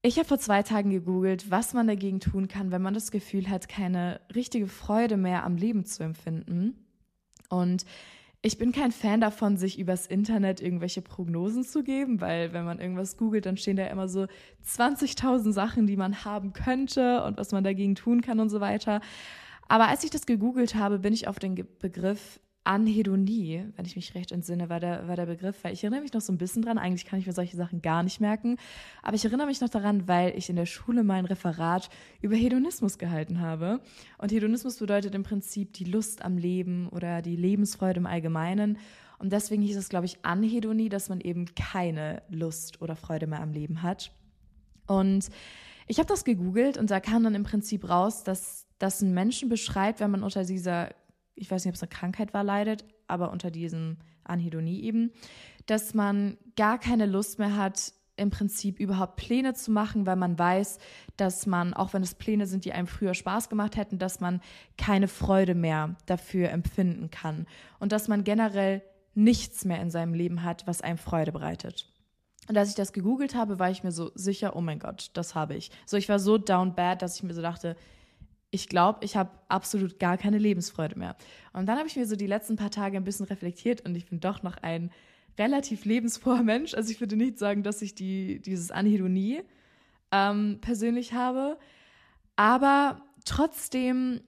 Ich habe vor zwei Tagen gegoogelt, was man dagegen tun kann, wenn man das Gefühl hat, keine richtige Freude mehr am Leben zu empfinden. Und ich bin kein Fan davon, sich übers Internet irgendwelche Prognosen zu geben, weil wenn man irgendwas googelt, dann stehen da immer so 20.000 Sachen, die man haben könnte und was man dagegen tun kann und so weiter. Aber als ich das gegoogelt habe, bin ich auf den Begriff Anhedonie, wenn ich mich recht entsinne, war der, war der Begriff, weil ich erinnere mich noch so ein bisschen dran, eigentlich kann ich mir solche Sachen gar nicht merken, aber ich erinnere mich noch daran, weil ich in der Schule mein Referat über Hedonismus gehalten habe. Und Hedonismus bedeutet im Prinzip die Lust am Leben oder die Lebensfreude im Allgemeinen. Und deswegen hieß es, glaube ich, Anhedonie, dass man eben keine Lust oder Freude mehr am Leben hat. Und ich habe das gegoogelt und da kam dann im Prinzip raus, dass das einen Menschen beschreibt, wenn man unter dieser ich weiß nicht, ob es eine Krankheit war, leidet, aber unter diesem Anhedonie eben, dass man gar keine Lust mehr hat, im Prinzip überhaupt Pläne zu machen, weil man weiß, dass man, auch wenn es Pläne sind, die einem früher Spaß gemacht hätten, dass man keine Freude mehr dafür empfinden kann und dass man generell nichts mehr in seinem Leben hat, was einem Freude bereitet. Und als ich das gegoogelt habe, war ich mir so sicher, oh mein Gott, das habe ich. So, ich war so down bad, dass ich mir so dachte, ich glaube, ich habe absolut gar keine Lebensfreude mehr. Und dann habe ich mir so die letzten paar Tage ein bisschen reflektiert und ich bin doch noch ein relativ lebensfroher Mensch. Also ich würde nicht sagen, dass ich die, dieses Anhedonie ähm, persönlich habe. Aber trotzdem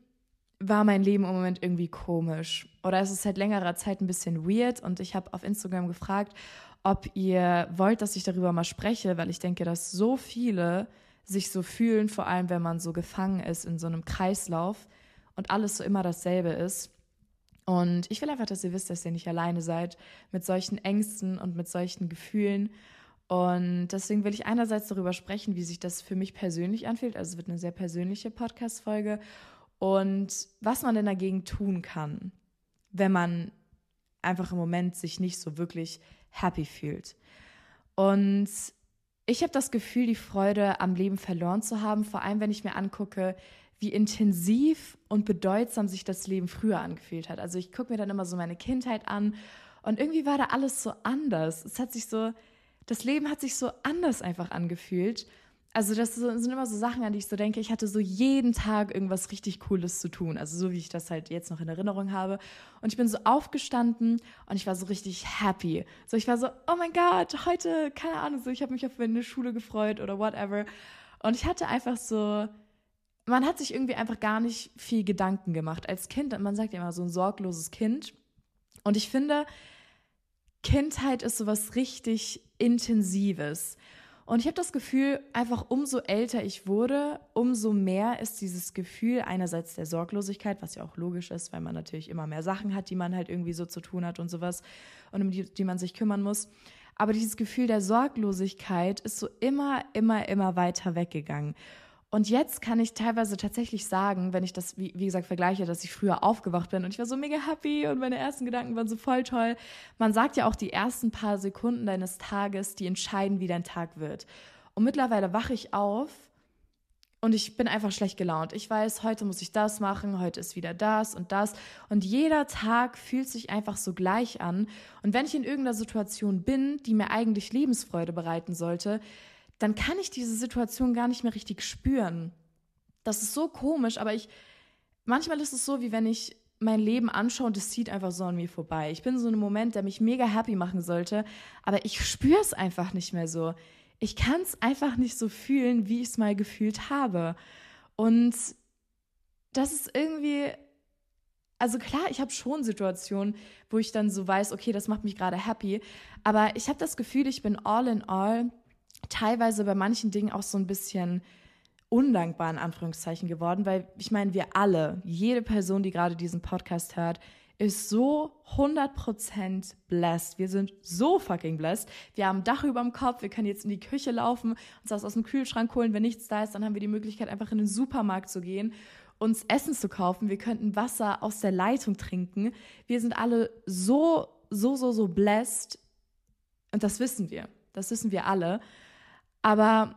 war mein Leben im Moment irgendwie komisch. Oder es ist seit längerer Zeit ein bisschen weird. Und ich habe auf Instagram gefragt, ob ihr wollt, dass ich darüber mal spreche, weil ich denke, dass so viele sich so fühlen, vor allem wenn man so gefangen ist in so einem Kreislauf und alles so immer dasselbe ist. Und ich will einfach, dass ihr wisst, dass ihr nicht alleine seid mit solchen Ängsten und mit solchen Gefühlen. Und deswegen will ich einerseits darüber sprechen, wie sich das für mich persönlich anfühlt. Also es wird eine sehr persönliche Podcast-Folge. Und was man denn dagegen tun kann, wenn man einfach im Moment sich nicht so wirklich happy fühlt. Und ich habe das Gefühl, die Freude am Leben verloren zu haben, vor allem wenn ich mir angucke, wie intensiv und bedeutsam sich das Leben früher angefühlt hat. Also ich gucke mir dann immer so meine Kindheit an und irgendwie war da alles so anders. Es hat sich so, das Leben hat sich so anders einfach angefühlt. Also das sind immer so Sachen, an die ich so denke, ich hatte so jeden Tag irgendwas richtig Cooles zu tun. Also so wie ich das halt jetzt noch in Erinnerung habe. Und ich bin so aufgestanden und ich war so richtig happy. So ich war so, oh mein Gott, heute, keine Ahnung, so ich habe mich auf eine Schule gefreut oder whatever. Und ich hatte einfach so, man hat sich irgendwie einfach gar nicht viel Gedanken gemacht. Als Kind, man sagt ja immer so ein sorgloses Kind. Und ich finde, Kindheit ist sowas richtig Intensives. Und ich habe das Gefühl, einfach umso älter ich wurde, umso mehr ist dieses Gefühl einerseits der Sorglosigkeit, was ja auch logisch ist, weil man natürlich immer mehr Sachen hat, die man halt irgendwie so zu tun hat und sowas und um die, die man sich kümmern muss. Aber dieses Gefühl der Sorglosigkeit ist so immer, immer, immer weiter weggegangen. Und jetzt kann ich teilweise tatsächlich sagen, wenn ich das, wie, wie, gesagt, vergleiche, dass ich früher aufgewacht bin und ich war so mega happy und meine ersten Gedanken waren so voll toll. Man sagt ja auch, die ersten paar Sekunden deines Tages, die entscheiden, wie dein Tag wird. Und mittlerweile wache ich auf und ich bin einfach schlecht gelaunt. Ich weiß, heute muss ich das machen, heute ist wieder das und das. Und jeder Tag fühlt sich einfach so gleich an. Und wenn ich in irgendeiner Situation bin, die mir eigentlich Lebensfreude bereiten sollte, dann kann ich diese Situation gar nicht mehr richtig spüren. Das ist so komisch, aber ich, manchmal ist es so, wie wenn ich mein Leben anschaue und es zieht einfach so an mir vorbei. Ich bin so ein Moment, der mich mega happy machen sollte, aber ich spüre es einfach nicht mehr so. Ich kann es einfach nicht so fühlen, wie ich es mal gefühlt habe. Und das ist irgendwie, also klar, ich habe schon Situationen, wo ich dann so weiß, okay, das macht mich gerade happy, aber ich habe das Gefühl, ich bin all in all teilweise bei manchen Dingen auch so ein bisschen undankbar in Anführungszeichen geworden, weil ich meine, wir alle, jede Person, die gerade diesen Podcast hört, ist so 100% blessed. Wir sind so fucking blessed. Wir haben ein Dach über dem Kopf, wir können jetzt in die Küche laufen, uns das aus dem Kühlschrank holen. Wenn nichts da ist, dann haben wir die Möglichkeit, einfach in den Supermarkt zu gehen, uns Essen zu kaufen. Wir könnten Wasser aus der Leitung trinken. Wir sind alle so, so, so, so blessed. Und das wissen wir. Das wissen wir alle. Aber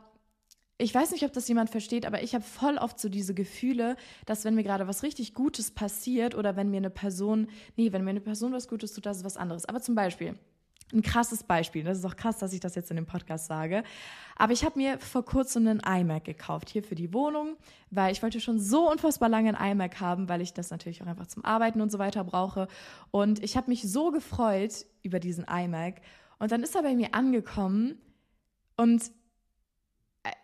ich weiß nicht, ob das jemand versteht, aber ich habe voll oft so diese Gefühle, dass wenn mir gerade was richtig Gutes passiert oder wenn mir eine Person, nee, wenn mir eine Person was Gutes tut, das ist was anderes. Aber zum Beispiel, ein krasses Beispiel. Das ist auch krass, dass ich das jetzt in dem Podcast sage. Aber ich habe mir vor kurzem einen iMac gekauft, hier für die Wohnung, weil ich wollte schon so unfassbar lange einen iMac haben, weil ich das natürlich auch einfach zum Arbeiten und so weiter brauche. Und ich habe mich so gefreut über diesen iMac. Und dann ist er bei mir angekommen und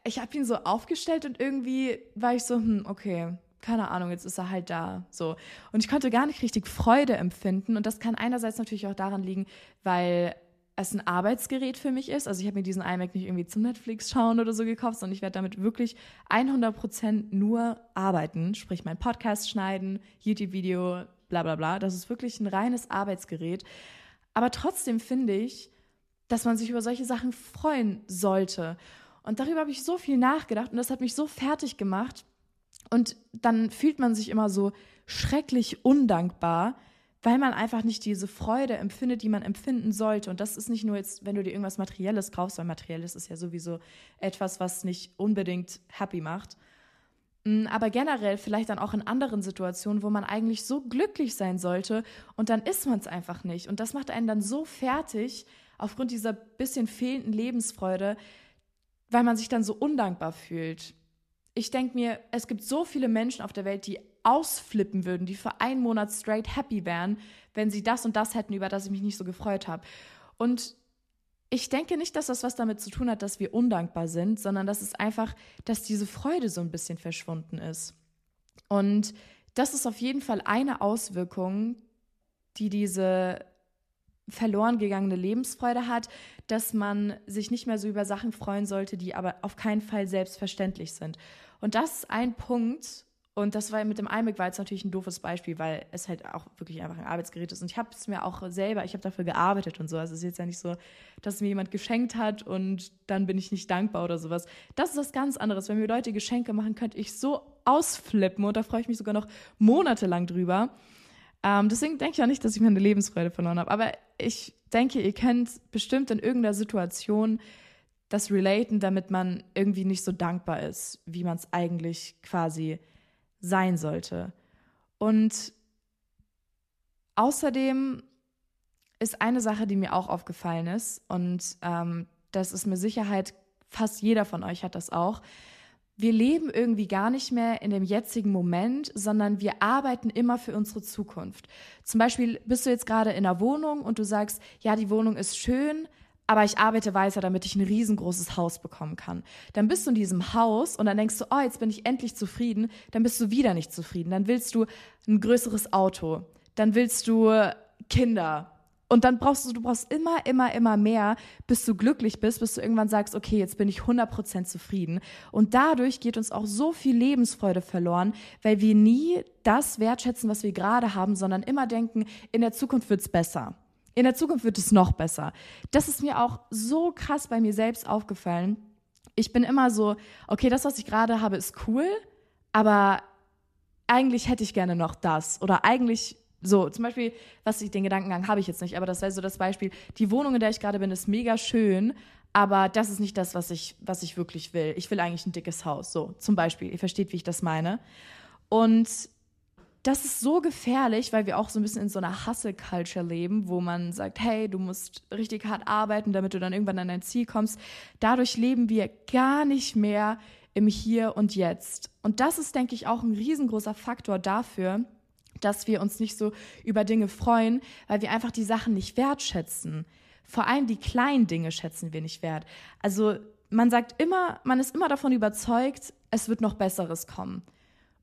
ich habe ihn so aufgestellt und irgendwie war ich so, hm, okay, keine Ahnung, jetzt ist er halt da. So. Und ich konnte gar nicht richtig Freude empfinden. Und das kann einerseits natürlich auch daran liegen, weil es ein Arbeitsgerät für mich ist. Also ich habe mir diesen iMac nicht irgendwie zum Netflix schauen oder so gekauft, sondern ich werde damit wirklich 100% nur arbeiten, sprich mein Podcast schneiden, YouTube-Video, bla bla bla. Das ist wirklich ein reines Arbeitsgerät. Aber trotzdem finde ich, dass man sich über solche Sachen freuen sollte. Und darüber habe ich so viel nachgedacht und das hat mich so fertig gemacht. Und dann fühlt man sich immer so schrecklich undankbar, weil man einfach nicht diese Freude empfindet, die man empfinden sollte. Und das ist nicht nur jetzt, wenn du dir irgendwas Materielles kaufst, weil Materielles ist ja sowieso etwas, was nicht unbedingt happy macht. Mm, aber generell vielleicht dann auch in anderen Situationen, wo man eigentlich so glücklich sein sollte und dann ist man es einfach nicht. Und das macht einen dann so fertig aufgrund dieser bisschen fehlenden Lebensfreude, weil man sich dann so undankbar fühlt. Ich denke mir, es gibt so viele Menschen auf der Welt, die ausflippen würden, die für einen Monat straight happy wären, wenn sie das und das hätten, über das ich mich nicht so gefreut habe. Und ich denke nicht, dass das was damit zu tun hat, dass wir undankbar sind, sondern dass es einfach, dass diese Freude so ein bisschen verschwunden ist. Und das ist auf jeden Fall eine Auswirkung, die diese verloren gegangene Lebensfreude hat, dass man sich nicht mehr so über Sachen freuen sollte, die aber auf keinen Fall selbstverständlich sind. Und das ist ein Punkt, und das war mit dem iMac war jetzt natürlich ein doofes Beispiel, weil es halt auch wirklich einfach ein Arbeitsgerät ist. Und ich habe es mir auch selber, ich habe dafür gearbeitet und so. Also es ist jetzt ja nicht so, dass es mir jemand geschenkt hat und dann bin ich nicht dankbar oder sowas. Das ist was ganz anderes. Wenn mir Leute Geschenke machen, könnte ich so ausflippen und da freue ich mich sogar noch monatelang drüber. Ähm, deswegen denke ich auch nicht, dass ich meine Lebensfreude verloren habe. Aber ich denke, ihr kennt bestimmt in irgendeiner Situation das Relaten, damit man irgendwie nicht so dankbar ist, wie man es eigentlich quasi sein sollte. Und außerdem ist eine Sache, die mir auch aufgefallen ist, und ähm, das ist mit Sicherheit, fast jeder von euch hat das auch, wir leben irgendwie gar nicht mehr in dem jetzigen Moment, sondern wir arbeiten immer für unsere Zukunft. Zum Beispiel bist du jetzt gerade in einer Wohnung und du sagst, ja, die Wohnung ist schön, aber ich arbeite weiter, damit ich ein riesengroßes Haus bekommen kann. Dann bist du in diesem Haus und dann denkst du, oh, jetzt bin ich endlich zufrieden. Dann bist du wieder nicht zufrieden. Dann willst du ein größeres Auto. Dann willst du Kinder. Und dann brauchst du, du brauchst immer, immer, immer mehr, bis du glücklich bist, bis du irgendwann sagst, okay, jetzt bin ich 100% zufrieden. Und dadurch geht uns auch so viel Lebensfreude verloren, weil wir nie das wertschätzen, was wir gerade haben, sondern immer denken, in der Zukunft wird's besser. In der Zukunft wird es noch besser. Das ist mir auch so krass bei mir selbst aufgefallen. Ich bin immer so, okay, das, was ich gerade habe, ist cool, aber eigentlich hätte ich gerne noch das. Oder eigentlich so, zum Beispiel, was ich den Gedankengang habe ich jetzt nicht, aber das wäre so das Beispiel. Die Wohnung, in der ich gerade bin, ist mega schön, aber das ist nicht das, was ich, was ich wirklich will. Ich will eigentlich ein dickes Haus. So, zum Beispiel. Ihr versteht, wie ich das meine. Und das ist so gefährlich, weil wir auch so ein bisschen in so einer Hustle-Culture leben, wo man sagt, hey, du musst richtig hart arbeiten, damit du dann irgendwann an dein Ziel kommst. Dadurch leben wir gar nicht mehr im Hier und Jetzt. Und das ist, denke ich, auch ein riesengroßer Faktor dafür, dass wir uns nicht so über Dinge freuen, weil wir einfach die Sachen nicht wertschätzen. Vor allem die kleinen Dinge schätzen wir nicht wert. Also man sagt immer, man ist immer davon überzeugt, es wird noch Besseres kommen.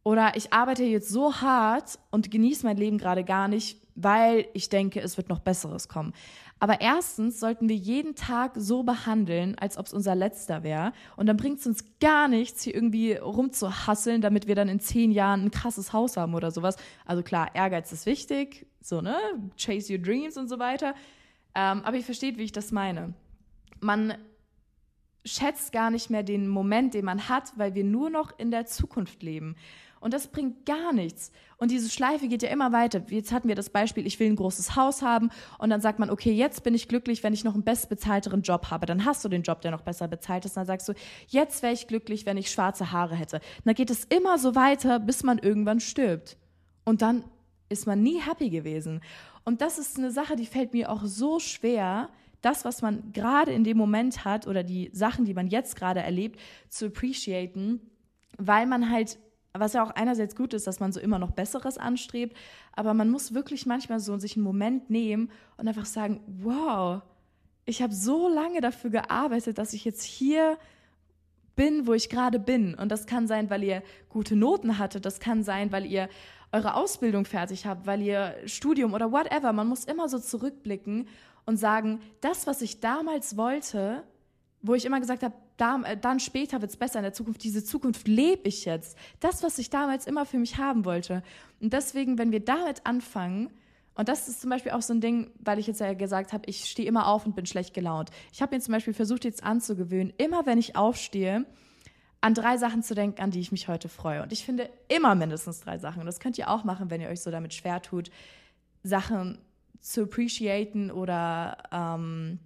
Oder ich arbeite jetzt so hart und genieße mein Leben gerade gar nicht, weil ich denke, es wird noch Besseres kommen. Aber erstens sollten wir jeden Tag so behandeln, als ob es unser letzter wäre. Und dann bringt es uns gar nichts, hier irgendwie rumzuhasseln, damit wir dann in zehn Jahren ein krasses Haus haben oder sowas. Also klar, Ehrgeiz ist wichtig, so, ne? Chase your dreams und so weiter. Ähm, aber ihr versteht, wie ich das meine. Man schätzt gar nicht mehr den Moment, den man hat, weil wir nur noch in der Zukunft leben. Und das bringt gar nichts. Und diese Schleife geht ja immer weiter. Jetzt hatten wir das Beispiel, ich will ein großes Haus haben und dann sagt man, okay, jetzt bin ich glücklich, wenn ich noch einen bestbezahlteren Job habe. Dann hast du den Job, der noch besser bezahlt ist. Und dann sagst du, jetzt wäre ich glücklich, wenn ich schwarze Haare hätte. Und dann geht es immer so weiter, bis man irgendwann stirbt. Und dann ist man nie happy gewesen. Und das ist eine Sache, die fällt mir auch so schwer, das, was man gerade in dem Moment hat oder die Sachen, die man jetzt gerade erlebt, zu appreciaten, weil man halt, was ja auch einerseits gut ist, dass man so immer noch Besseres anstrebt, aber man muss wirklich manchmal so sich einen Moment nehmen und einfach sagen, wow, ich habe so lange dafür gearbeitet, dass ich jetzt hier bin, wo ich gerade bin. Und das kann sein, weil ihr gute Noten hattet, das kann sein, weil ihr eure Ausbildung fertig habt, weil ihr Studium oder whatever. Man muss immer so zurückblicken und sagen, das, was ich damals wollte, wo ich immer gesagt habe, da, äh, dann später wird es besser in der Zukunft, diese Zukunft lebe ich jetzt. Das, was ich damals immer für mich haben wollte. Und deswegen, wenn wir damit anfangen, und das ist zum Beispiel auch so ein Ding, weil ich jetzt ja gesagt habe, ich stehe immer auf und bin schlecht gelaunt. Ich habe mir zum Beispiel versucht, jetzt anzugewöhnen, immer wenn ich aufstehe, an drei Sachen zu denken, an die ich mich heute freue. Und ich finde immer mindestens drei Sachen. Und das könnt ihr auch machen, wenn ihr euch so damit schwer tut, Sachen zu appreciaten oder ähm,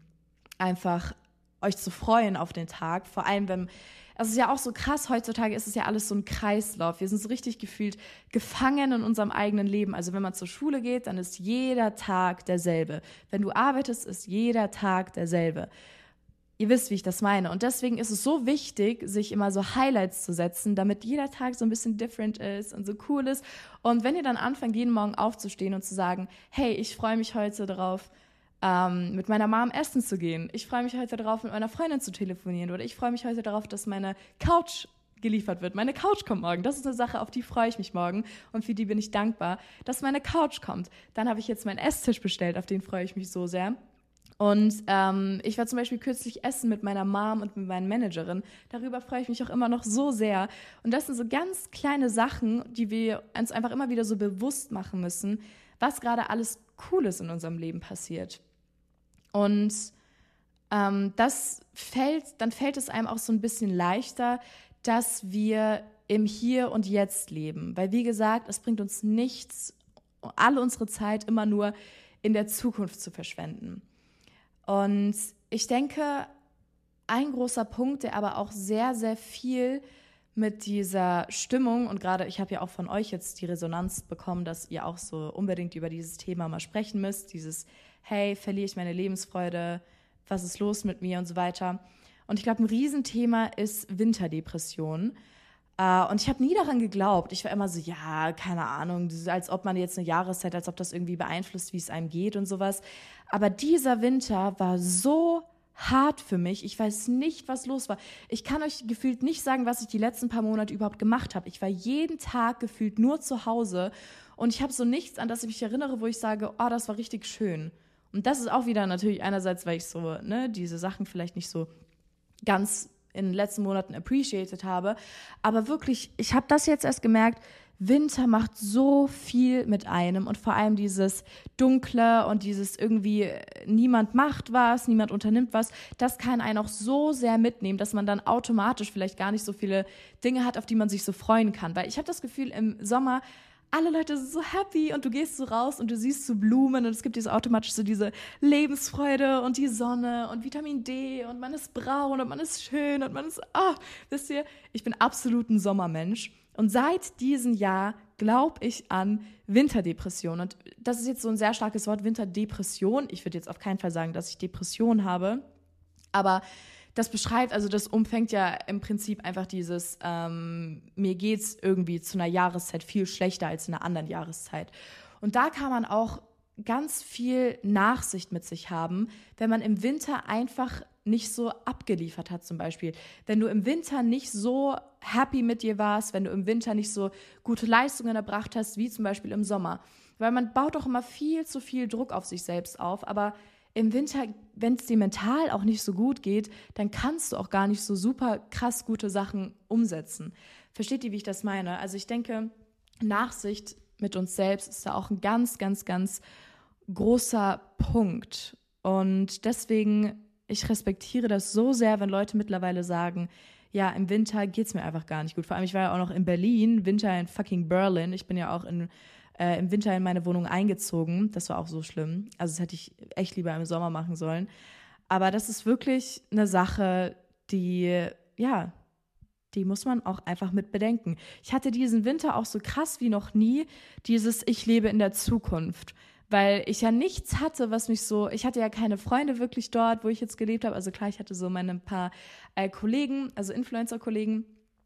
einfach euch zu freuen auf den Tag. Vor allem, wenn es ist ja auch so krass, heutzutage ist es ja alles so ein Kreislauf. Wir sind so richtig gefühlt gefangen in unserem eigenen Leben. Also wenn man zur Schule geht, dann ist jeder Tag derselbe. Wenn du arbeitest, ist jeder Tag derselbe. Ihr wisst, wie ich das meine. Und deswegen ist es so wichtig, sich immer so Highlights zu setzen, damit jeder Tag so ein bisschen different ist und so cool ist. Und wenn ihr dann anfangt, jeden Morgen aufzustehen und zu sagen, hey, ich freue mich heute darauf, ähm, mit meiner Mom essen zu gehen. Ich freue mich heute darauf, mit meiner Freundin zu telefonieren. Oder ich freue mich heute darauf, dass meine Couch geliefert wird. Meine Couch kommt morgen. Das ist eine Sache, auf die freue ich mich morgen und für die bin ich dankbar, dass meine Couch kommt. Dann habe ich jetzt meinen Esstisch bestellt, auf den freue ich mich so sehr. Und ähm, ich war zum Beispiel kürzlich essen mit meiner Mom und mit meiner Managerin. Darüber freue ich mich auch immer noch so sehr. Und das sind so ganz kleine Sachen, die wir uns einfach immer wieder so bewusst machen müssen, was gerade alles Cooles in unserem Leben passiert. Und ähm, das fällt, dann fällt es einem auch so ein bisschen leichter, dass wir im Hier und Jetzt leben. Weil, wie gesagt, es bringt uns nichts, alle unsere Zeit immer nur in der Zukunft zu verschwenden. Und ich denke, ein großer Punkt, der aber auch sehr, sehr viel mit dieser Stimmung und gerade ich habe ja auch von euch jetzt die Resonanz bekommen, dass ihr auch so unbedingt über dieses Thema mal sprechen müsst, dieses hey, verliere ich meine Lebensfreude, was ist los mit mir und so weiter. Und ich glaube, ein Riesenthema ist Winterdepression. Uh, und ich habe nie daran geglaubt. Ich war immer so, ja, keine Ahnung, als ob man jetzt eine Jahreszeit, als ob das irgendwie beeinflusst, wie es einem geht und sowas. Aber dieser Winter war so hart für mich. Ich weiß nicht, was los war. Ich kann euch gefühlt nicht sagen, was ich die letzten paar Monate überhaupt gemacht habe. Ich war jeden Tag gefühlt nur zu Hause und ich habe so nichts, an das ich mich erinnere, wo ich sage, oh, das war richtig schön. Und das ist auch wieder natürlich einerseits, weil ich so, ne, diese Sachen vielleicht nicht so ganz in den letzten Monaten appreciated habe. Aber wirklich, ich habe das jetzt erst gemerkt, Winter macht so viel mit einem und vor allem dieses Dunkle und dieses irgendwie, äh, niemand macht was, niemand unternimmt was, das kann einen auch so sehr mitnehmen, dass man dann automatisch vielleicht gar nicht so viele Dinge hat, auf die man sich so freuen kann. Weil ich habe das Gefühl, im Sommer alle Leute sind so happy und du gehst so raus und du siehst so Blumen und es gibt diese automatisch so diese Lebensfreude und die Sonne und Vitamin D und man ist braun und man ist schön und man ist, ah, oh, wisst ihr, ich bin absolut ein Sommermensch und seit diesem Jahr glaube ich an Winterdepression. Und das ist jetzt so ein sehr starkes Wort, Winterdepression. Ich würde jetzt auf keinen Fall sagen, dass ich Depression habe. Aber das beschreibt, also das umfängt ja im Prinzip einfach dieses, ähm, mir geht es irgendwie zu einer Jahreszeit viel schlechter als in einer anderen Jahreszeit. Und da kann man auch ganz viel Nachsicht mit sich haben, wenn man im Winter einfach nicht so abgeliefert hat zum Beispiel. Wenn du im Winter nicht so happy mit dir warst, wenn du im Winter nicht so gute Leistungen erbracht hast wie zum Beispiel im Sommer. Weil man baut doch immer viel zu viel Druck auf sich selbst auf, aber im Winter, wenn es dir mental auch nicht so gut geht, dann kannst du auch gar nicht so super krass gute Sachen umsetzen. Versteht ihr, wie ich das meine? Also ich denke, Nachsicht mit uns selbst ist da auch ein ganz, ganz, ganz großer Punkt. Und deswegen ich respektiere das so sehr, wenn Leute mittlerweile sagen, ja, im Winter geht es mir einfach gar nicht gut. Vor allem, ich war ja auch noch in Berlin, Winter in fucking Berlin. Ich bin ja auch in, äh, im Winter in meine Wohnung eingezogen. Das war auch so schlimm. Also das hätte ich echt lieber im Sommer machen sollen. Aber das ist wirklich eine Sache, die, ja, die muss man auch einfach mit bedenken. Ich hatte diesen Winter auch so krass wie noch nie, dieses Ich lebe in der Zukunft weil ich ja nichts hatte, was mich so, ich hatte ja keine Freunde wirklich dort, wo ich jetzt gelebt habe. Also klar, ich hatte so meine paar äh, Kollegen, also Influencer-Kollegen.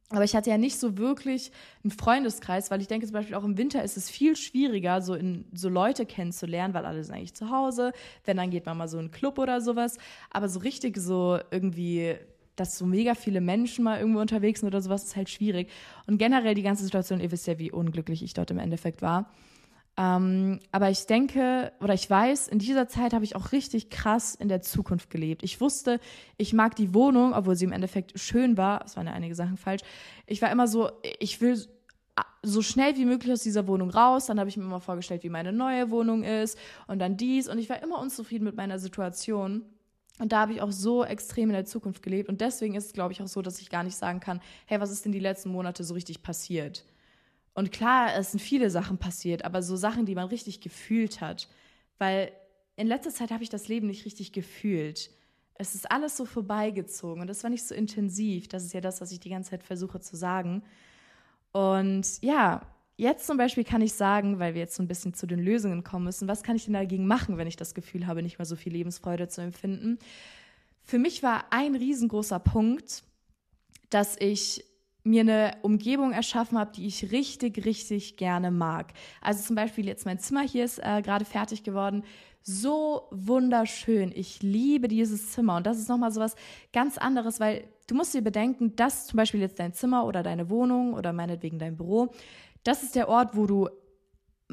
Aber ich hatte ja nicht so wirklich einen Freundeskreis, weil ich denke zum Beispiel auch im Winter ist es viel schwieriger, so, in, so Leute kennenzulernen, weil alle sind eigentlich zu Hause. Wenn, dann geht man mal so in einen Club oder sowas. Aber so richtig so irgendwie, dass so mega viele Menschen mal irgendwo unterwegs sind oder sowas, ist halt schwierig. Und generell die ganze Situation, ihr wisst ja, wie unglücklich ich dort im Endeffekt war. Ähm, aber ich denke oder ich weiß, in dieser Zeit habe ich auch richtig krass in der Zukunft gelebt. Ich wusste, ich mag die Wohnung, obwohl sie im Endeffekt schön war. Es waren ja einige Sachen falsch. Ich war immer so, ich will so schnell wie möglich aus dieser Wohnung raus. Dann habe ich mir immer vorgestellt, wie meine neue Wohnung ist und dann dies. Und ich war immer unzufrieden mit meiner Situation. Und da habe ich auch so extrem in der Zukunft gelebt. Und deswegen ist es, glaube ich, auch so, dass ich gar nicht sagen kann, hey, was ist denn die letzten Monate so richtig passiert? Und klar, es sind viele Sachen passiert, aber so Sachen, die man richtig gefühlt hat. Weil in letzter Zeit habe ich das Leben nicht richtig gefühlt. Es ist alles so vorbeigezogen und das war nicht so intensiv. Das ist ja das, was ich die ganze Zeit versuche zu sagen. Und ja, jetzt zum Beispiel kann ich sagen, weil wir jetzt so ein bisschen zu den Lösungen kommen müssen, was kann ich denn dagegen machen, wenn ich das Gefühl habe, nicht mehr so viel Lebensfreude zu empfinden? Für mich war ein riesengroßer Punkt, dass ich mir eine Umgebung erschaffen habe, die ich richtig, richtig gerne mag. Also zum Beispiel jetzt mein Zimmer hier ist äh, gerade fertig geworden. So wunderschön. Ich liebe dieses Zimmer. Und das ist nochmal so was ganz anderes, weil du musst dir bedenken, dass zum Beispiel jetzt dein Zimmer oder deine Wohnung oder meinetwegen dein Büro, das ist der Ort, wo du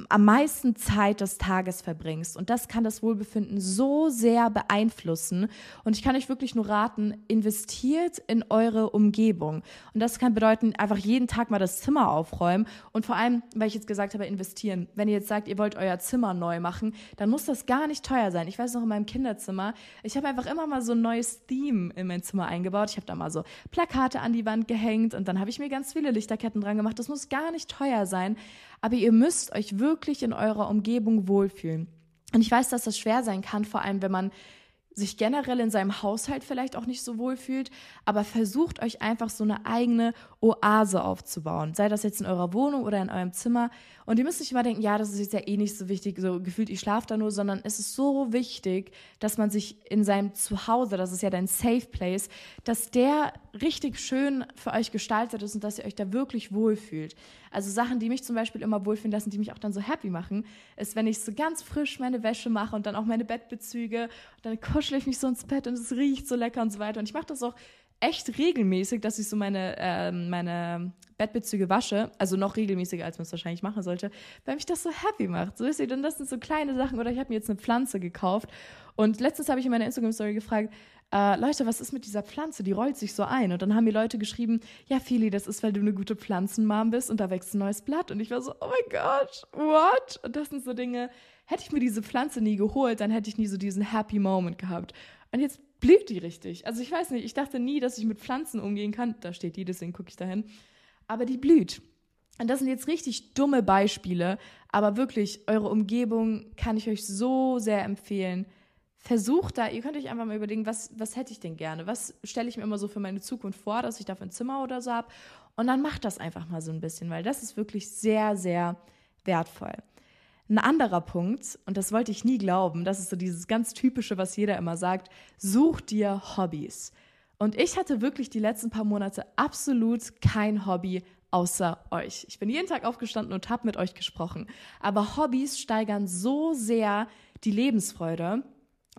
am meisten Zeit des Tages verbringst. Und das kann das Wohlbefinden so sehr beeinflussen. Und ich kann euch wirklich nur raten, investiert in eure Umgebung. Und das kann bedeuten, einfach jeden Tag mal das Zimmer aufräumen. Und vor allem, weil ich jetzt gesagt habe, investieren. Wenn ihr jetzt sagt, ihr wollt euer Zimmer neu machen, dann muss das gar nicht teuer sein. Ich weiß noch in meinem Kinderzimmer, ich habe einfach immer mal so ein neues Theme in mein Zimmer eingebaut. Ich habe da mal so Plakate an die Wand gehängt und dann habe ich mir ganz viele Lichterketten dran gemacht. Das muss gar nicht teuer sein aber ihr müsst euch wirklich in eurer Umgebung wohlfühlen. Und ich weiß, dass das schwer sein kann, vor allem wenn man sich generell in seinem Haushalt vielleicht auch nicht so wohl fühlt, aber versucht euch einfach so eine eigene Oase aufzubauen. Sei das jetzt in eurer Wohnung oder in eurem Zimmer. Und ihr müsst nicht immer denken, ja, das ist jetzt ja eh nicht so wichtig, so gefühlt, ich schlafe da nur, sondern es ist so wichtig, dass man sich in seinem Zuhause, das ist ja dein Safe Place, dass der richtig schön für euch gestaltet ist und dass ihr euch da wirklich wohlfühlt. Also Sachen, die mich zum Beispiel immer wohlfühlen lassen, die mich auch dann so happy machen, ist, wenn ich so ganz frisch meine Wäsche mache und dann auch meine Bettbezüge, und dann kuschle ich mich so ins Bett und es riecht so lecker und so weiter. Und ich mache das auch echt regelmäßig, dass ich so meine, äh, meine Bettbezüge wasche, also noch regelmäßiger, als man es wahrscheinlich machen sollte, weil mich das so happy macht. So ist sie, denn das sind so kleine Sachen. Oder ich habe mir jetzt eine Pflanze gekauft und letztens habe ich in meiner Instagram-Story gefragt, äh, Leute, was ist mit dieser Pflanze? Die rollt sich so ein. Und dann haben mir Leute geschrieben, ja, Fili, das ist, weil du eine gute Pflanzenmam bist und da wächst ein neues Blatt. Und ich war so, oh mein Gott, what? Und das sind so Dinge, hätte ich mir diese Pflanze nie geholt, dann hätte ich nie so diesen Happy Moment gehabt. Und jetzt blüht die richtig. Also ich weiß nicht, ich dachte nie, dass ich mit Pflanzen umgehen kann. Da steht die, deswegen gucke ich dahin. Aber die blüht. Und das sind jetzt richtig dumme Beispiele, aber wirklich, eure Umgebung kann ich euch so sehr empfehlen. Versucht da, ihr könnt euch einfach mal überlegen, was, was hätte ich denn gerne? Was stelle ich mir immer so für meine Zukunft vor, dass ich dafür ein Zimmer oder so habe? Und dann macht das einfach mal so ein bisschen, weil das ist wirklich sehr, sehr wertvoll. Ein anderer Punkt, und das wollte ich nie glauben, das ist so dieses ganz typische, was jeder immer sagt, such dir Hobbys. Und ich hatte wirklich die letzten paar Monate absolut kein Hobby außer euch. Ich bin jeden Tag aufgestanden und habe mit euch gesprochen. Aber Hobbys steigern so sehr die Lebensfreude.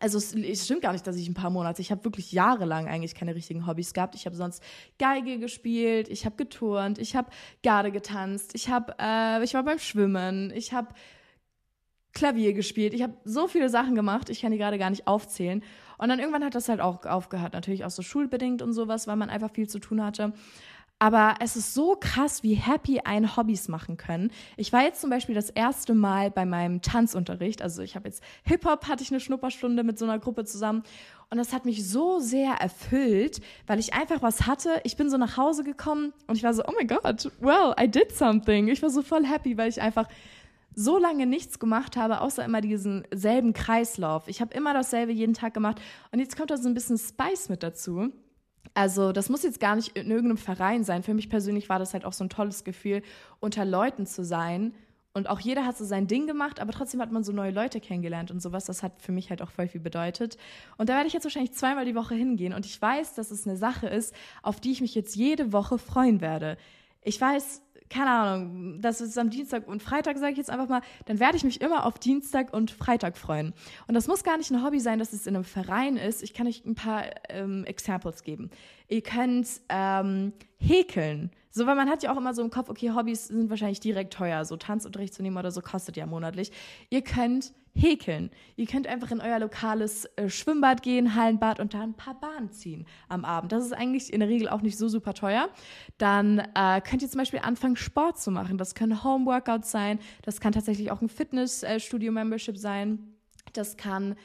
Also es, es, stimmt gar nicht, dass ich ein paar Monate, ich habe wirklich jahrelang eigentlich keine richtigen Hobbys gehabt. Ich habe sonst Geige gespielt, ich habe geturnt, ich habe Garde getanzt, ich habe, äh, ich war beim Schwimmen, ich habe Klavier gespielt. Ich habe so viele Sachen gemacht, ich kann die gerade gar nicht aufzählen. Und dann irgendwann hat das halt auch aufgehört, natürlich auch so schulbedingt und sowas, weil man einfach viel zu tun hatte. Aber es ist so krass, wie happy ein Hobbys machen können. Ich war jetzt zum Beispiel das erste Mal bei meinem Tanzunterricht. Also ich habe jetzt Hip-Hop, hatte ich eine Schnupperstunde mit so einer Gruppe zusammen. Und das hat mich so sehr erfüllt, weil ich einfach was hatte. Ich bin so nach Hause gekommen und ich war so, oh my God, well, I did something. Ich war so voll happy, weil ich einfach so lange nichts gemacht habe, außer immer diesen selben Kreislauf. Ich habe immer dasselbe jeden Tag gemacht und jetzt kommt da so ein bisschen Spice mit dazu. Also das muss jetzt gar nicht in irgendeinem Verein sein. Für mich persönlich war das halt auch so ein tolles Gefühl, unter Leuten zu sein Und auch jeder hat so sein Ding gemacht, aber trotzdem hat man so neue Leute kennengelernt und sowas. Das hat für mich halt auch voll viel bedeutet. Und da werde ich jetzt wahrscheinlich zweimal die Woche hingehen. Und ich weiß, dass es eine Sache ist, auf die ich mich jetzt jede Woche freuen werde. Ich weiß, keine Ahnung, das ist am Dienstag und Freitag, sage ich jetzt einfach mal, dann werde ich mich immer auf Dienstag und Freitag freuen. Und das muss gar nicht ein Hobby sein, dass es in einem Verein ist. Ich kann euch ein paar ähm, Examples geben. Ihr könnt ähm, häkeln. So, weil man hat ja auch immer so im Kopf, okay, Hobbys sind wahrscheinlich direkt teuer. So Tanzunterricht zu nehmen oder so kostet ja monatlich. Ihr könnt häkeln. Ihr könnt einfach in euer lokales äh, Schwimmbad gehen, Hallenbad und da ein paar Bahnen ziehen am Abend. Das ist eigentlich in der Regel auch nicht so super teuer. Dann äh, könnt ihr zum Beispiel anfangen, Sport zu machen. Das können Homeworkouts sein. Das kann tatsächlich auch ein Fitnessstudio-Membership sein. Das kann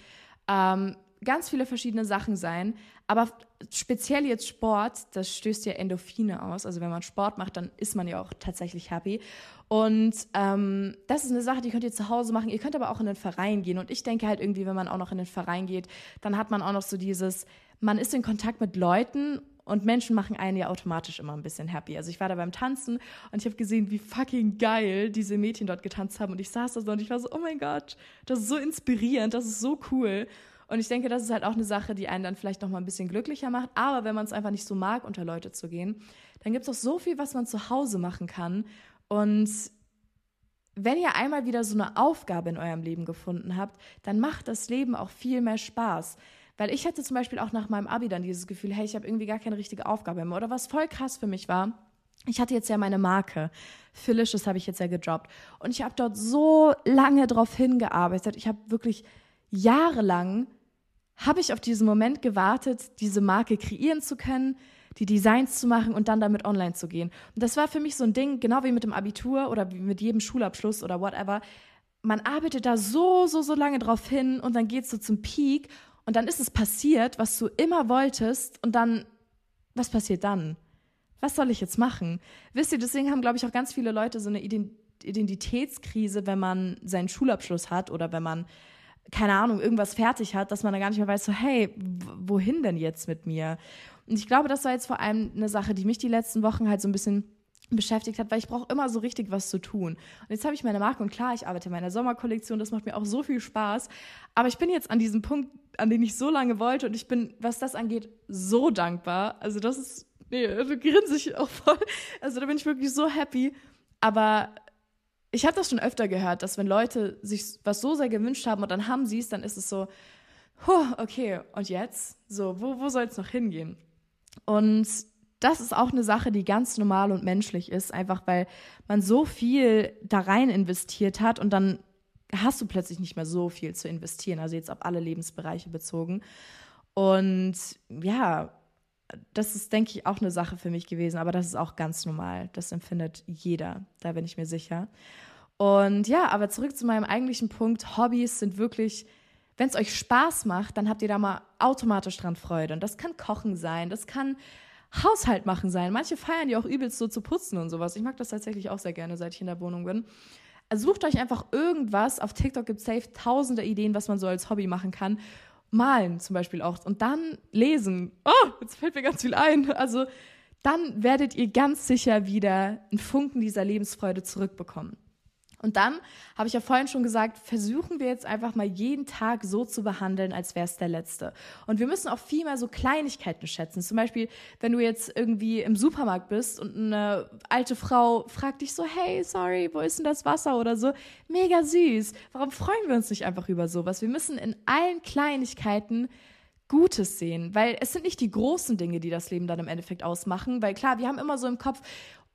ähm, ganz viele verschiedene Sachen sein. Aber speziell jetzt Sport, das stößt ja Endorphine aus. Also wenn man Sport macht, dann ist man ja auch tatsächlich happy. Und ähm, das ist eine Sache, die könnt ihr zu Hause machen. Ihr könnt aber auch in den Verein gehen. Und ich denke halt irgendwie, wenn man auch noch in den Verein geht, dann hat man auch noch so dieses, man ist in Kontakt mit Leuten und Menschen machen einen ja automatisch immer ein bisschen happy. Also ich war da beim Tanzen und ich habe gesehen, wie fucking geil diese Mädchen dort getanzt haben. Und ich saß da so und ich war so, oh mein Gott, das ist so inspirierend, das ist so cool. Und ich denke, das ist halt auch eine Sache, die einen dann vielleicht noch mal ein bisschen glücklicher macht. Aber wenn man es einfach nicht so mag, unter Leute zu gehen, dann gibt es auch so viel, was man zu Hause machen kann. Und wenn ihr einmal wieder so eine Aufgabe in eurem Leben gefunden habt, dann macht das Leben auch viel mehr Spaß. Weil ich hatte zum Beispiel auch nach meinem Abi dann dieses Gefühl, hey, ich habe irgendwie gar keine richtige Aufgabe mehr. Oder was voll krass für mich war, ich hatte jetzt ja meine Marke. Phyllisches habe ich jetzt ja gedroppt. Und ich habe dort so lange drauf hingearbeitet. Ich habe wirklich jahrelang habe ich auf diesen Moment gewartet, diese Marke kreieren zu können, die Designs zu machen und dann damit online zu gehen. Und das war für mich so ein Ding, genau wie mit dem Abitur oder wie mit jedem Schulabschluss oder whatever. Man arbeitet da so, so, so lange drauf hin und dann geht's so zum Peak und dann ist es passiert, was du immer wolltest und dann, was passiert dann? Was soll ich jetzt machen? Wisst ihr, deswegen haben, glaube ich, auch ganz viele Leute so eine Identitätskrise, wenn man seinen Schulabschluss hat oder wenn man keine Ahnung, irgendwas fertig hat, dass man dann gar nicht mehr weiß, so, hey, wohin denn jetzt mit mir? Und ich glaube, das war jetzt vor allem eine Sache, die mich die letzten Wochen halt so ein bisschen beschäftigt hat, weil ich brauche immer so richtig was zu tun. Und jetzt habe ich meine Marke und klar, ich arbeite in meiner Sommerkollektion, das macht mir auch so viel Spaß. Aber ich bin jetzt an diesem Punkt, an den ich so lange wollte und ich bin, was das angeht, so dankbar. Also das ist, nee, da grinse ich auch voll. Also da bin ich wirklich so happy. Aber ich habe das schon öfter gehört, dass wenn Leute sich was so sehr gewünscht haben und dann haben sie es, dann ist es so, huh, okay, und jetzt? So, wo, wo soll es noch hingehen? Und das ist auch eine Sache, die ganz normal und menschlich ist, einfach weil man so viel da rein investiert hat und dann hast du plötzlich nicht mehr so viel zu investieren, also jetzt auf alle Lebensbereiche bezogen. Und ja, das ist, denke ich, auch eine Sache für mich gewesen, aber das ist auch ganz normal. Das empfindet jeder, da bin ich mir sicher. Und ja, aber zurück zu meinem eigentlichen Punkt. Hobbys sind wirklich, wenn es euch Spaß macht, dann habt ihr da mal automatisch dran Freude. Und das kann Kochen sein, das kann Haushalt machen sein. Manche feiern ja auch übelst so zu putzen und sowas. Ich mag das tatsächlich auch sehr gerne, seit ich in der Wohnung bin. Also sucht euch einfach irgendwas. Auf TikTok gibt es safe tausende Ideen, was man so als Hobby machen kann. Malen zum Beispiel auch. Und dann lesen. Oh, jetzt fällt mir ganz viel ein. Also dann werdet ihr ganz sicher wieder einen Funken dieser Lebensfreude zurückbekommen. Und dann habe ich ja vorhin schon gesagt, versuchen wir jetzt einfach mal jeden Tag so zu behandeln, als wäre es der letzte. Und wir müssen auch viel mehr so Kleinigkeiten schätzen. Zum Beispiel, wenn du jetzt irgendwie im Supermarkt bist und eine alte Frau fragt dich so, hey, sorry, wo ist denn das Wasser oder so. Mega süß. Warum freuen wir uns nicht einfach über sowas? Wir müssen in allen Kleinigkeiten Gutes sehen, weil es sind nicht die großen Dinge, die das Leben dann im Endeffekt ausmachen, weil klar, wir haben immer so im Kopf,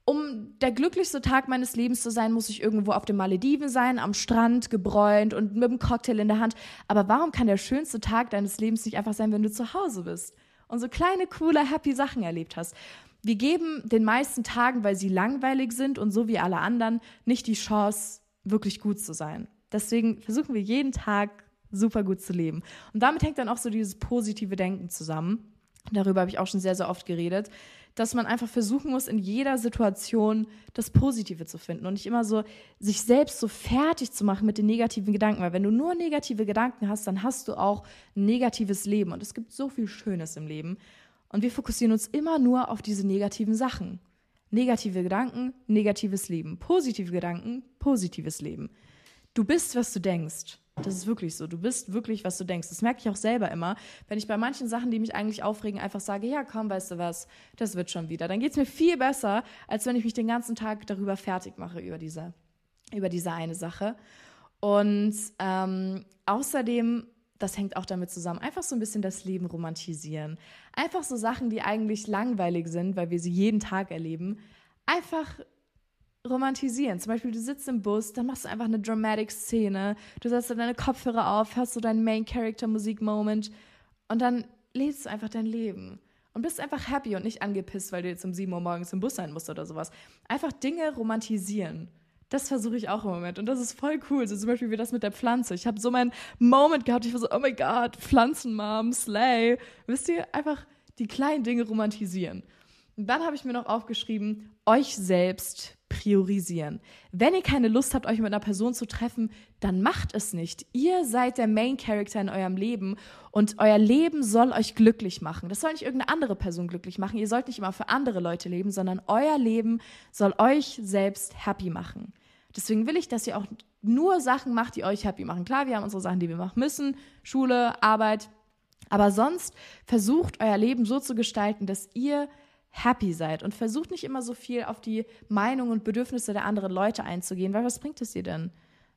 um der glücklichste Tag meines Lebens zu sein, muss ich irgendwo auf den Malediven sein, am Strand, gebräunt und mit einem Cocktail in der Hand. Aber warum kann der schönste Tag deines Lebens nicht einfach sein, wenn du zu Hause bist und so kleine, coole, happy Sachen erlebt hast? Wir geben den meisten Tagen, weil sie langweilig sind und so wie alle anderen, nicht die Chance, wirklich gut zu sein. Deswegen versuchen wir jeden Tag super gut zu leben. Und damit hängt dann auch so dieses positive Denken zusammen. Darüber habe ich auch schon sehr, sehr oft geredet dass man einfach versuchen muss, in jeder Situation das Positive zu finden und nicht immer so sich selbst so fertig zu machen mit den negativen Gedanken. Weil wenn du nur negative Gedanken hast, dann hast du auch ein negatives Leben. Und es gibt so viel Schönes im Leben. Und wir fokussieren uns immer nur auf diese negativen Sachen. Negative Gedanken, negatives Leben. Positive Gedanken, positives Leben. Du bist, was du denkst. Das ist wirklich so. Du bist wirklich, was du denkst. Das merke ich auch selber immer. Wenn ich bei manchen Sachen, die mich eigentlich aufregen, einfach sage, ja, komm, weißt du was, das wird schon wieder. Dann geht es mir viel besser, als wenn ich mich den ganzen Tag darüber fertig mache, über diese, über diese eine Sache. Und ähm, außerdem, das hängt auch damit zusammen, einfach so ein bisschen das Leben romantisieren. Einfach so Sachen, die eigentlich langweilig sind, weil wir sie jeden Tag erleben, einfach romantisieren. Zum Beispiel, du sitzt im Bus, dann machst du einfach eine dramatic Szene, du setzt deine Kopfhörer auf, hörst so deinen Main-Character-Musik-Moment und dann lebst du einfach dein Leben und bist einfach happy und nicht angepisst, weil du jetzt um 7 Uhr morgens im Bus sein musst oder sowas. Einfach Dinge romantisieren. Das versuche ich auch im Moment und das ist voll cool. So zum Beispiel wie das mit der Pflanze. Ich habe so meinen Moment gehabt, ich war so, oh mein Gott, Pflanzenmom, Slay. Wisst ihr, einfach die kleinen Dinge romantisieren. Und dann habe ich mir noch aufgeschrieben, euch selbst priorisieren. Wenn ihr keine Lust habt, euch mit einer Person zu treffen, dann macht es nicht. Ihr seid der Main Character in eurem Leben und euer Leben soll euch glücklich machen. Das soll nicht irgendeine andere Person glücklich machen. Ihr sollt nicht immer für andere Leute leben, sondern euer Leben soll euch selbst happy machen. Deswegen will ich, dass ihr auch nur Sachen macht, die euch happy machen. Klar, wir haben unsere Sachen, die wir machen müssen, Schule, Arbeit, aber sonst versucht euer Leben so zu gestalten, dass ihr happy seid und versucht nicht immer so viel auf die Meinungen und Bedürfnisse der anderen Leute einzugehen, weil was bringt es dir denn?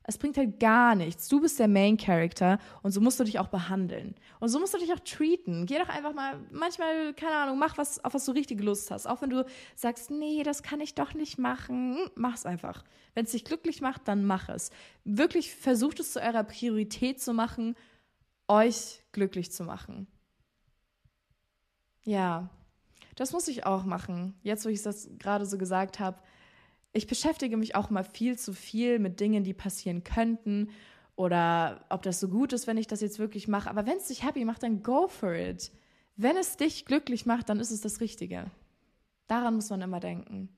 Es bringt halt gar nichts. Du bist der Main Character und so musst du dich auch behandeln. Und so musst du dich auch treaten. Geh doch einfach mal, manchmal, keine Ahnung, mach was, auf was du richtig Lust hast. Auch wenn du sagst, nee, das kann ich doch nicht machen, hm, mach's einfach. Wenn es dich glücklich macht, dann mach es. Wirklich versucht es zu eurer Priorität zu machen, euch glücklich zu machen. Ja, das muss ich auch machen. Jetzt, wo ich das gerade so gesagt habe. Ich beschäftige mich auch mal viel zu viel mit Dingen, die passieren könnten oder ob das so gut ist, wenn ich das jetzt wirklich mache. Aber wenn es dich happy macht, dann go for it. Wenn es dich glücklich macht, dann ist es das Richtige. Daran muss man immer denken.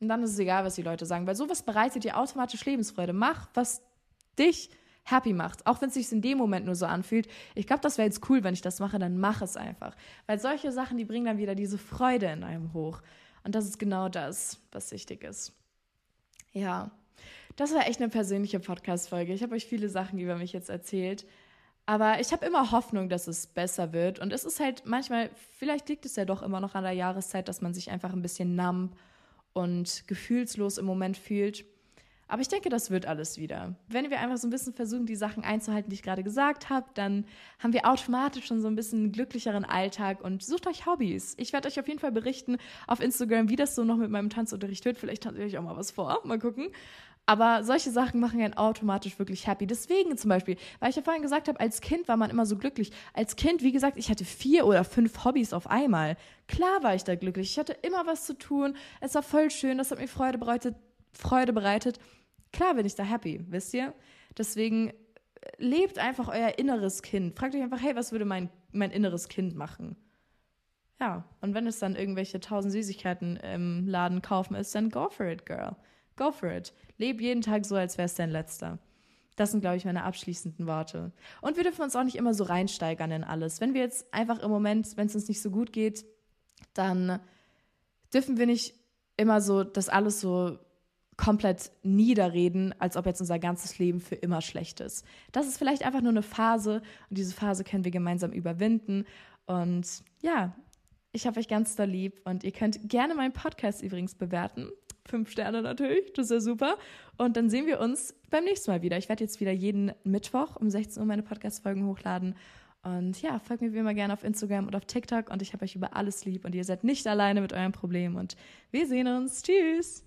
Und dann ist es egal, was die Leute sagen, weil sowas bereitet dir automatisch Lebensfreude. Mach, was dich happy macht, auch wenn es sich in dem Moment nur so anfühlt. Ich glaube, das wäre jetzt cool, wenn ich das mache, dann mach es einfach. Weil solche Sachen, die bringen dann wieder diese Freude in einem hoch. Und das ist genau das, was wichtig ist. Ja, das war echt eine persönliche Podcast-Folge. Ich habe euch viele Sachen über mich jetzt erzählt. Aber ich habe immer Hoffnung, dass es besser wird. Und es ist halt manchmal, vielleicht liegt es ja doch immer noch an der Jahreszeit, dass man sich einfach ein bisschen numb und gefühlslos im Moment fühlt. Aber ich denke, das wird alles wieder. Wenn wir einfach so ein bisschen versuchen, die Sachen einzuhalten, die ich gerade gesagt habe, dann haben wir automatisch schon so ein bisschen einen glücklicheren Alltag und sucht euch Hobbys. Ich werde euch auf jeden Fall berichten auf Instagram, wie das so noch mit meinem Tanzunterricht wird. Vielleicht tanze ich euch auch mal was vor. Mal gucken. Aber solche Sachen machen einen automatisch wirklich happy. Deswegen zum Beispiel, weil ich ja vorhin gesagt habe, als Kind war man immer so glücklich. Als Kind, wie gesagt, ich hatte vier oder fünf Hobbys auf einmal. Klar war ich da glücklich. Ich hatte immer was zu tun. Es war voll schön. Das hat mir Freude bereitet. Freude bereitet. Klar bin ich da happy, wisst ihr? Deswegen äh, lebt einfach euer inneres Kind. Fragt euch einfach, hey, was würde mein, mein inneres Kind machen? Ja, und wenn es dann irgendwelche tausend Süßigkeiten im Laden kaufen ist, dann go for it, girl. Go for it. Leb jeden Tag so, als wäre es dein letzter. Das sind, glaube ich, meine abschließenden Worte. Und wir dürfen uns auch nicht immer so reinsteigern in alles. Wenn wir jetzt einfach im Moment, wenn es uns nicht so gut geht, dann dürfen wir nicht immer so das alles so komplett niederreden, als ob jetzt unser ganzes Leben für immer schlecht ist. Das ist vielleicht einfach nur eine Phase und diese Phase können wir gemeinsam überwinden. Und ja, ich habe euch ganz doll lieb und ihr könnt gerne meinen Podcast übrigens bewerten. Fünf Sterne natürlich, das ist ja super. Und dann sehen wir uns beim nächsten Mal wieder. Ich werde jetzt wieder jeden Mittwoch um 16 Uhr meine Podcast-Folgen hochladen. Und ja, folgt mir wie immer gerne auf Instagram und auf TikTok und ich habe euch über alles lieb und ihr seid nicht alleine mit eurem Problem und wir sehen uns. Tschüss!